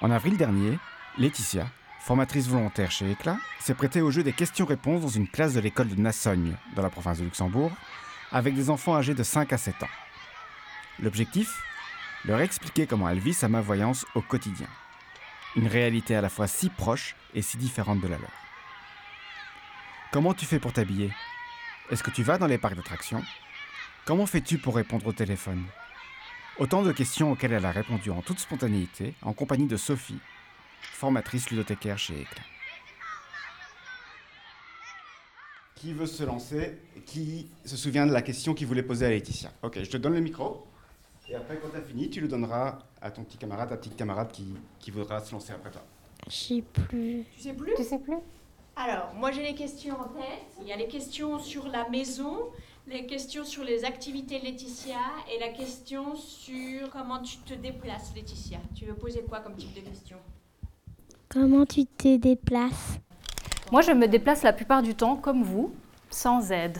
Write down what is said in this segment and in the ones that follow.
En avril dernier, Laetitia, formatrice volontaire chez ECLA, s'est prêtée au jeu des questions-réponses dans une classe de l'école de Nassogne, dans la province de Luxembourg, avec des enfants âgés de 5 à 7 ans. L'objectif? Leur expliquer comment elle vit sa malvoyance au quotidien. Une réalité à la fois si proche et si différente de la leur. Comment tu fais pour t'habiller? Est-ce que tu vas dans les parcs d'attractions? Comment fais-tu pour répondre au téléphone? Autant de questions auxquelles elle a répondu en toute spontanéité, en compagnie de Sophie, formatrice ludothécaire chez ECLA. Qui veut se lancer Qui se souvient de la question qu'il voulait poser à Laetitia? Ok, je te donne le micro. Et après, quand tu as fini, tu le donneras à ton petit camarade, ta petite camarade qui, qui voudra se lancer après toi. Je sais plus. Tu sais plus? Tu sais plus? Alors, moi j'ai les questions en tête. Il y a les questions sur la maison, les questions sur les activités Laetitia et la question sur comment tu te déplaces Laetitia. Tu veux poser quoi comme type de question? Comment tu te déplaces? Moi, je me déplace la plupart du temps comme vous, sans aide.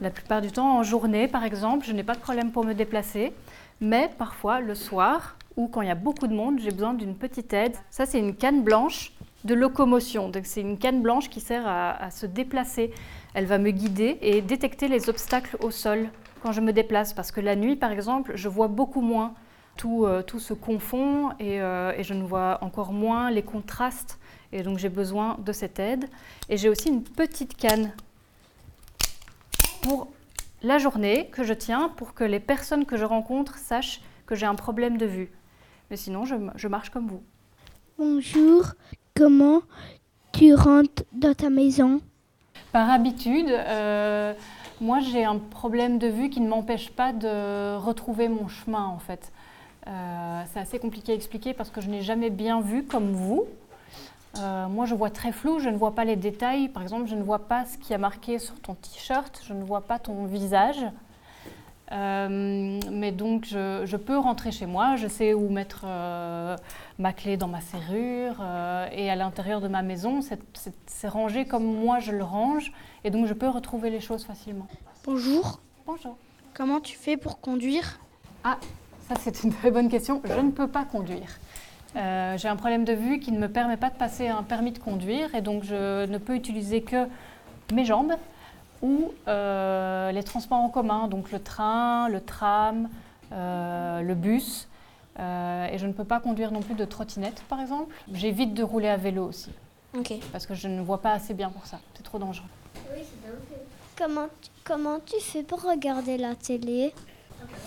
La plupart du temps, en journée, par exemple, je n'ai pas de problème pour me déplacer. Mais parfois, le soir, ou quand il y a beaucoup de monde, j'ai besoin d'une petite aide. Ça, c'est une canne blanche de locomotion. Donc, c'est une canne blanche qui sert à, à se déplacer. Elle va me guider et détecter les obstacles au sol quand je me déplace. Parce que la nuit, par exemple, je vois beaucoup moins. Tout, euh, tout se confond et, euh, et je ne vois encore moins les contrastes. Et donc, j'ai besoin de cette aide. Et j'ai aussi une petite canne pour la journée que je tiens pour que les personnes que je rencontre sachent que j'ai un problème de vue. Mais sinon, je, je marche comme vous. Bonjour. Comment tu rentres dans ta maison? Par habitude, euh, moi j'ai un problème de vue qui ne m'empêche pas de retrouver mon chemin en fait. Euh, c'est assez compliqué à expliquer parce que je n'ai jamais bien vu comme vous. Euh, moi, je vois très flou, je ne vois pas les détails. Par exemple, je ne vois pas ce qui a marqué sur ton t-shirt, je ne vois pas ton visage. Euh, mais donc, je, je, peux rentrer chez moi, je sais où mettre euh, ma clé dans ma serrure. euh, et à l'intérieur de ma maison, c'est- rangé comme moi je le range. Et donc, je peux retrouver les choses facilement. Bonjour. Bonjour. Comment tu fais pour conduire? Ça, c'est une très bonne question. Je ne peux pas conduire. J'ai un problème de vue qui ne me permet pas de passer un permis de conduire et donc je ne peux utiliser que mes jambes ou euh, les transports en commun, donc le train, le tram, euh, le bus. Euh, et je ne peux pas conduire non plus de trottinette, par exemple. J'évite de rouler à vélo aussi, Ok. parce que je ne vois pas assez bien pour ça. C'est trop dangereux. Comment tu, comment tu fais pour regarder la télé?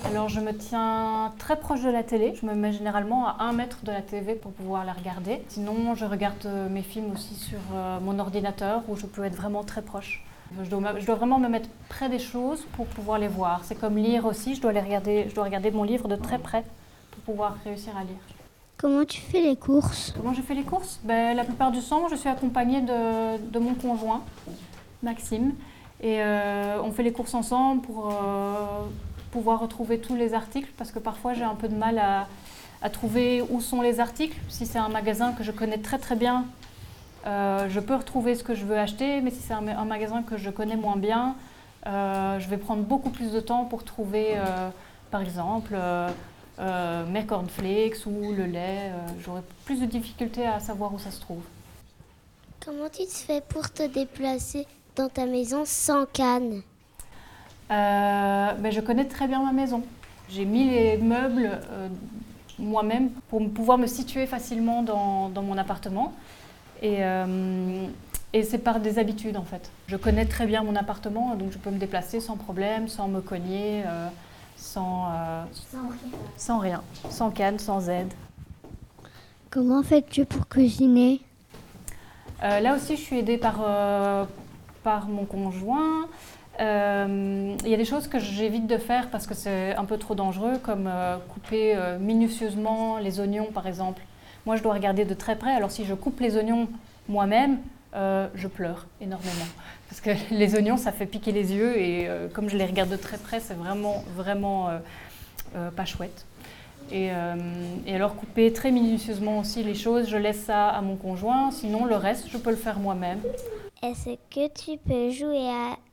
Alors je me tiens très proche de la télé. Je me mets généralement à un mètre de la TV pour pouvoir la regarder. Sinon, je regarde mes films aussi sur euh, mon ordinateur où je peux être vraiment très proche. Je dois, me- je dois vraiment me mettre près des choses pour pouvoir les voir. C'est comme lire aussi. Je dois, les regarder, je dois regarder mon livre de très près pour pouvoir réussir à lire. Comment tu fais les courses? Comment je fais les courses? Ben, La plupart du temps, je suis accompagnée de, de mon conjoint, Maxime. Et euh, on fait les courses ensemble pour euh, pouvoir retrouver tous les articles, parce que parfois j'ai un peu de mal à, à trouver où sont les articles. Si c'est un magasin que je connais très très bien, euh, je peux retrouver ce que je veux acheter, mais si c'est un, ma- un magasin que je connais moins bien, euh, je vais prendre beaucoup plus de temps pour trouver, euh, par exemple, mes cornflakes ou le lait. J'aurai plus de difficultés à savoir où ça se trouve. Comment tu te fais pour te déplacer dans ta maison sans canne? Ben, je connais très bien ma maison. J'ai mis les meubles moi-même pour pouvoir me situer facilement dans, dans mon appartement. Et, euh, et c'est par des habitudes en fait. Je connais très bien mon appartement, donc je peux me déplacer sans problème, sans me cogner, euh, sans, euh, sans rien, sans canne, sans aide. Comment fais-tu pour cuisiner? Euh, là aussi, je suis aidée par, par mon conjoint. Il y a des choses que j'évite de faire parce que c'est un peu trop dangereux, comme couper minutieusement les oignons, par exemple. Moi, je dois regarder de très près. Alors, si je coupe les oignons moi-même, euh, je pleure énormément. Parce que les oignons, ça fait piquer les yeux et euh, comme je les regarde de très près, c'est vraiment, vraiment euh, pas chouette. Et, alors couper très minutieusement aussi les choses, je laisse ça à mon conjoint. Sinon, le reste, je peux le faire moi-même. Est-ce que tu peux jouer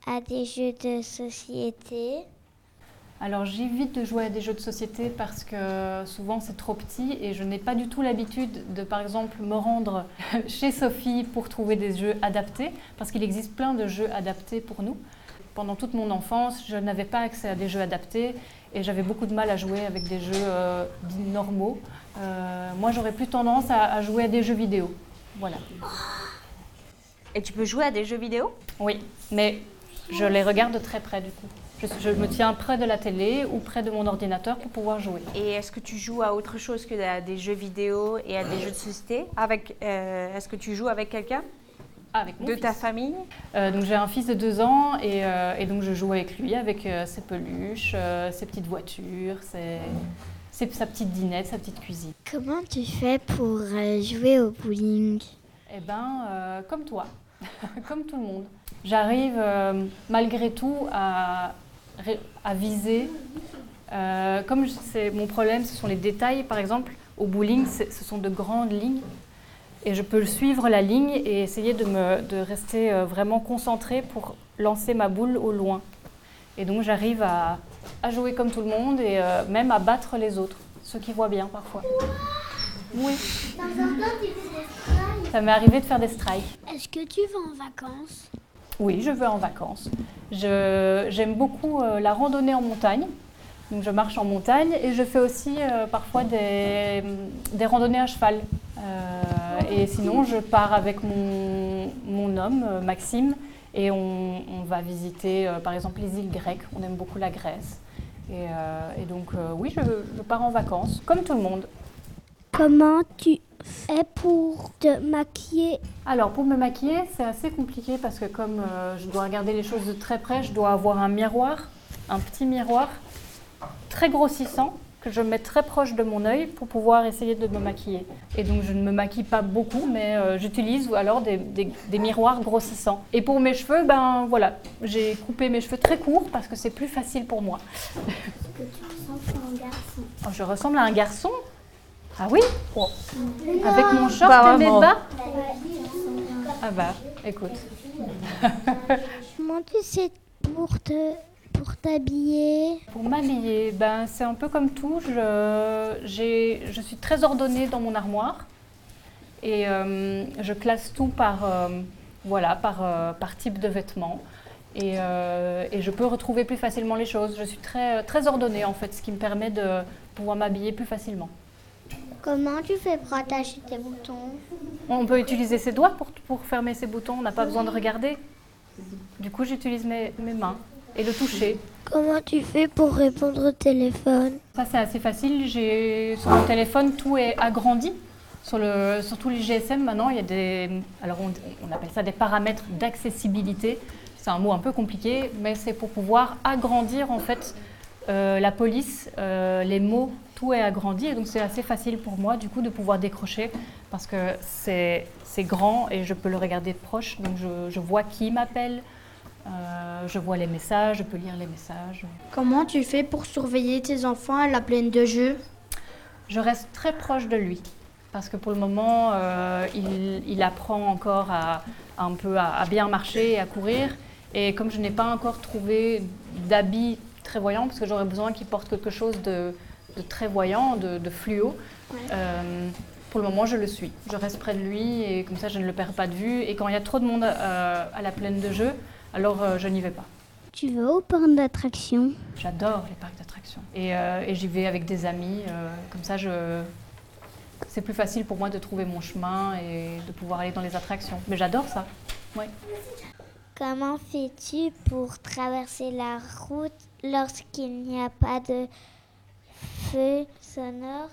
à des jeux de société? Alors j'évite de jouer à des jeux de société parce que souvent c'est trop petit et je n'ai pas du tout l'habitude de par exemple me rendre chez Sophie pour trouver des jeux adaptés parce qu'il existe plein de jeux adaptés pour nous. Pendant toute mon enfance, je n'avais pas accès à des jeux adaptés et j'avais beaucoup de mal à jouer avec des jeux euh, dits normaux. Euh, moi j'aurais plus tendance à, à jouer à des jeux vidéo. Voilà. Et tu peux jouer à des jeux vidéo? Oui, mais je les regarde de très près du coup. Je, je me tiens près de la télé ou près de mon ordinateur pour pouvoir jouer. Et est-ce que tu joues à autre chose que à des jeux vidéo et à des jeux de société avec, euh, Est-ce que tu joues avec quelqu'un avec mon de fils. ta famille? Euh, donc j'ai un fils de deux ans et, euh, et donc je joue avec lui, avec euh, ses peluches, euh, ses petites voitures, ses- ses- sa petite dinette, sa petite cuisine. Comment tu fais pour euh, jouer au bowling? Eh ben, euh, comme toi, comme tout le monde. J'arrive euh, malgré tout à, à viser. Euh, comme c'est mon problème, ce sont les détails. Par exemple, au bowling, ce sont de grandes lignes. Et je peux suivre la ligne et essayer de, me, de rester euh, vraiment concentrée pour lancer ma boule au loin. Et donc j'arrive à, à jouer comme tout le monde et euh, même à battre les autres, ceux qui voient bien parfois. Oui. Ça m'est arrivé de faire des strikes. Est-ce que tu vas en vacances? Oui, je vais en vacances. J'aime beaucoup euh, la randonnée en montagne. Donc je marche en montagne et je fais aussi euh, parfois des, des randonnées à cheval. Euh, et sinon, je pars avec mon, mon homme, Maxime, et on, on va visiter par exemple les îles grecques. On aime beaucoup la Grèce. Et, et donc oui, je, je pars en vacances, comme tout le monde. Comment tu fais pour te maquiller Alors pour me maquiller, c'est assez compliqué parce que comme euh, je dois regarder les choses de très près, je dois avoir un miroir, un petit miroir très grossissant que je mets très proche de mon œil pour pouvoir essayer de me maquiller. Et donc je ne me maquille pas beaucoup, mais euh, j'utilise alors des, des- des miroirs grossissants. Et pour mes cheveux, ben voilà, j'ai coupé mes cheveux très courts parce que c'est plus facile pour moi. Oh, je ressemble à un garçon Ah oui Oh. Avec mon short Pas et mes bas Ah bah, écoute. Comment tu sais pour te pour t'habiller Pour m'habiller, ben, c'est un peu comme tout. Je, j'ai- je suis très ordonnée dans mon armoire et euh, je classe tout par, euh, voilà, par, euh, par type de vêtements. Et, euh, et je peux retrouver plus facilement les choses. Je suis très, très ordonnée en fait, ce qui me permet de pouvoir m'habiller plus facilement. Comment tu fais pour attacher tes boutons? On peut utiliser ses doigts pour, pour fermer ses boutons, on n'a pas besoin de regarder. Du coup, j'utilise mes, mes mains et le toucher. Comment tu fais pour répondre au téléphone? Ça, c'est assez facile. J'ai sur mon téléphone, tout est agrandi. Sur, le, sur tous les GSM, maintenant, il y a des. Alors, on, on appelle ça des paramètres d'accessibilité. C'est un mot un peu compliqué, mais c'est pour pouvoir agrandir, en fait, euh, la police, euh, les mots, tout est agrandi. Et donc, c'est assez facile pour moi, du coup, de pouvoir décrocher parce que c'est grand et je peux le regarder de proche. Donc, je, je vois qui m'appelle, euh, je vois les messages, je peux lire les messages. Comment tu fais pour surveiller tes enfants à la plaine de jeu? Je reste très proche de lui parce que pour le moment, il, il apprend encore à, à un peu à, à bien marcher et à courir. Et comme je n'ai pas encore trouvé d'habits très voyants, parce que j'aurais besoin qu'il porte quelque chose de, de très voyant, de, de fluo, euh, pour le moment, je le suis. Je reste près de lui et comme ça, je ne le perds pas de vue. Et quand il y a trop de monde euh, à la plaine de jeu, alors euh, je n'y vais pas. Tu vas au parc d'attractions? J'adore les parcs d'attractions. Et, et j'y vais avec des amis. comme ça, je... c'est plus facile pour moi de trouver mon chemin et de pouvoir aller dans les attractions. Mais j'adore ça. Ouais. Comment fais-tu pour traverser la route? Lorsqu'il n'y a pas de feu sonore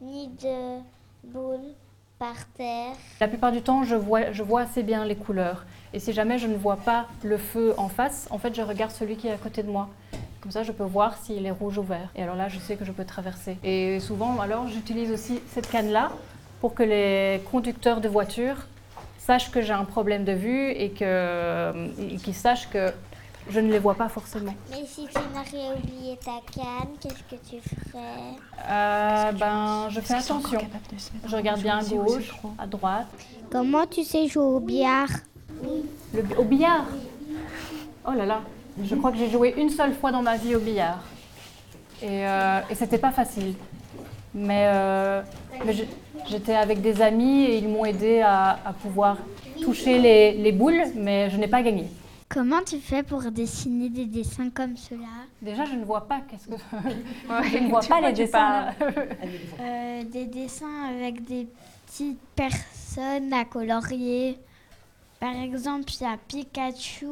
ni de boule par terre La plupart du temps, je vois, je vois assez bien les couleurs. Et si jamais je ne vois pas le feu en face, en fait, je regarde celui qui est à côté de moi. Comme ça, je peux voir s'il est rouge ou vert. Et alors là, je sais que je peux traverser. Et souvent, alors, j'utilise aussi cette canne-là pour que les conducteurs de voitures sachent que j'ai un problème de vue et qu'ils sachent que je ne les vois pas forcément. Mais si tu n'aurais oublié ta canne, qu'est-ce que tu ferais Euh, ben, je fais attention. Je regarde bien à gauche, à droite. Comment tu sais jouer au billard? Le au billard? Oh là là, je crois que j'ai joué une seule fois dans ma vie au billard. Et, euh, et c'était pas facile. Mais, euh, mais j'étais avec des amis et ils m'ont aidé à, à pouvoir toucher les, les boules, mais je n'ai pas gagné. Comment tu fais pour dessiner des dessins comme cela Déjà, je ne vois pas qu'est-ce que Ouais, je ne vois pas les dessins. Euh, Des dessins avec des petites personnes à colorier. Par exemple, il y a Pikachu,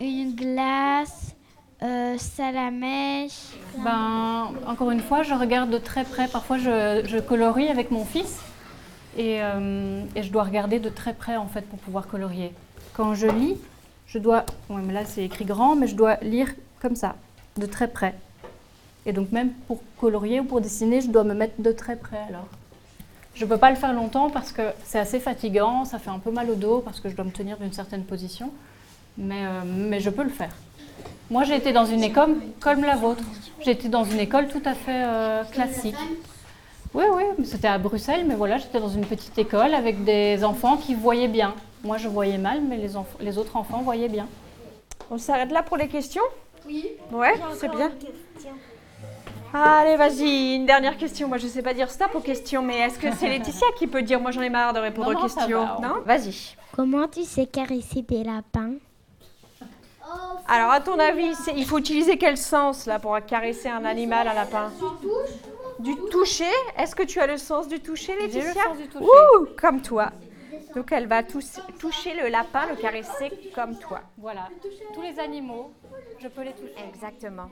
une glace, euh, Salamèche. Ben, encore une fois, je regarde de très près. Parfois, je, je colorie avec mon fils et, euh, et je dois regarder de très près en fait pour pouvoir colorier. Quand je lis, je dois, ouais, mais là c'est écrit grand, mais je dois lire comme ça, de très près. Et donc même pour colorier ou pour dessiner, je dois me mettre de très près alors. Je ne peux pas le faire longtemps parce que c'est assez fatigant, ça fait un peu mal au dos parce que je dois me tenir d'une certaine position, mais, euh, mais je peux le faire. Moi, j'ai été dans une école comme la vôtre. J'ai été dans une école tout à fait euh, classique. Oui, oui, c'était à Bruxelles, mais voilà, j'étais dans une petite école avec des enfants qui voyaient bien. Moi, je voyais mal, mais les, enf- les autres enfants voyaient bien. On s'arrête là pour les questions? Oui. Ouais, c'est bien. Allez, vas-y, une dernière question. Moi, je sais pas dire stop aux questions, mais est-ce que c'est Laetitia qui peut dire? Moi, j'en ai marre de répondre Non, aux questions. va, non? Vas-y. Comment tu sais caresser des lapins? Alors, à ton avis, il faut utiliser quel sens là pour caresser un animal, un lapin? Du toucher Est-ce que tu as le sens du toucher, J'ai Laetitia le sens du toucher. Ouh, comme toi. Donc, elle va tous- toucher le lapin, le caresser comme toi. Voilà, tous les animaux, je peux les toucher. Exactement.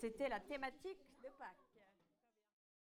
C'était la thématique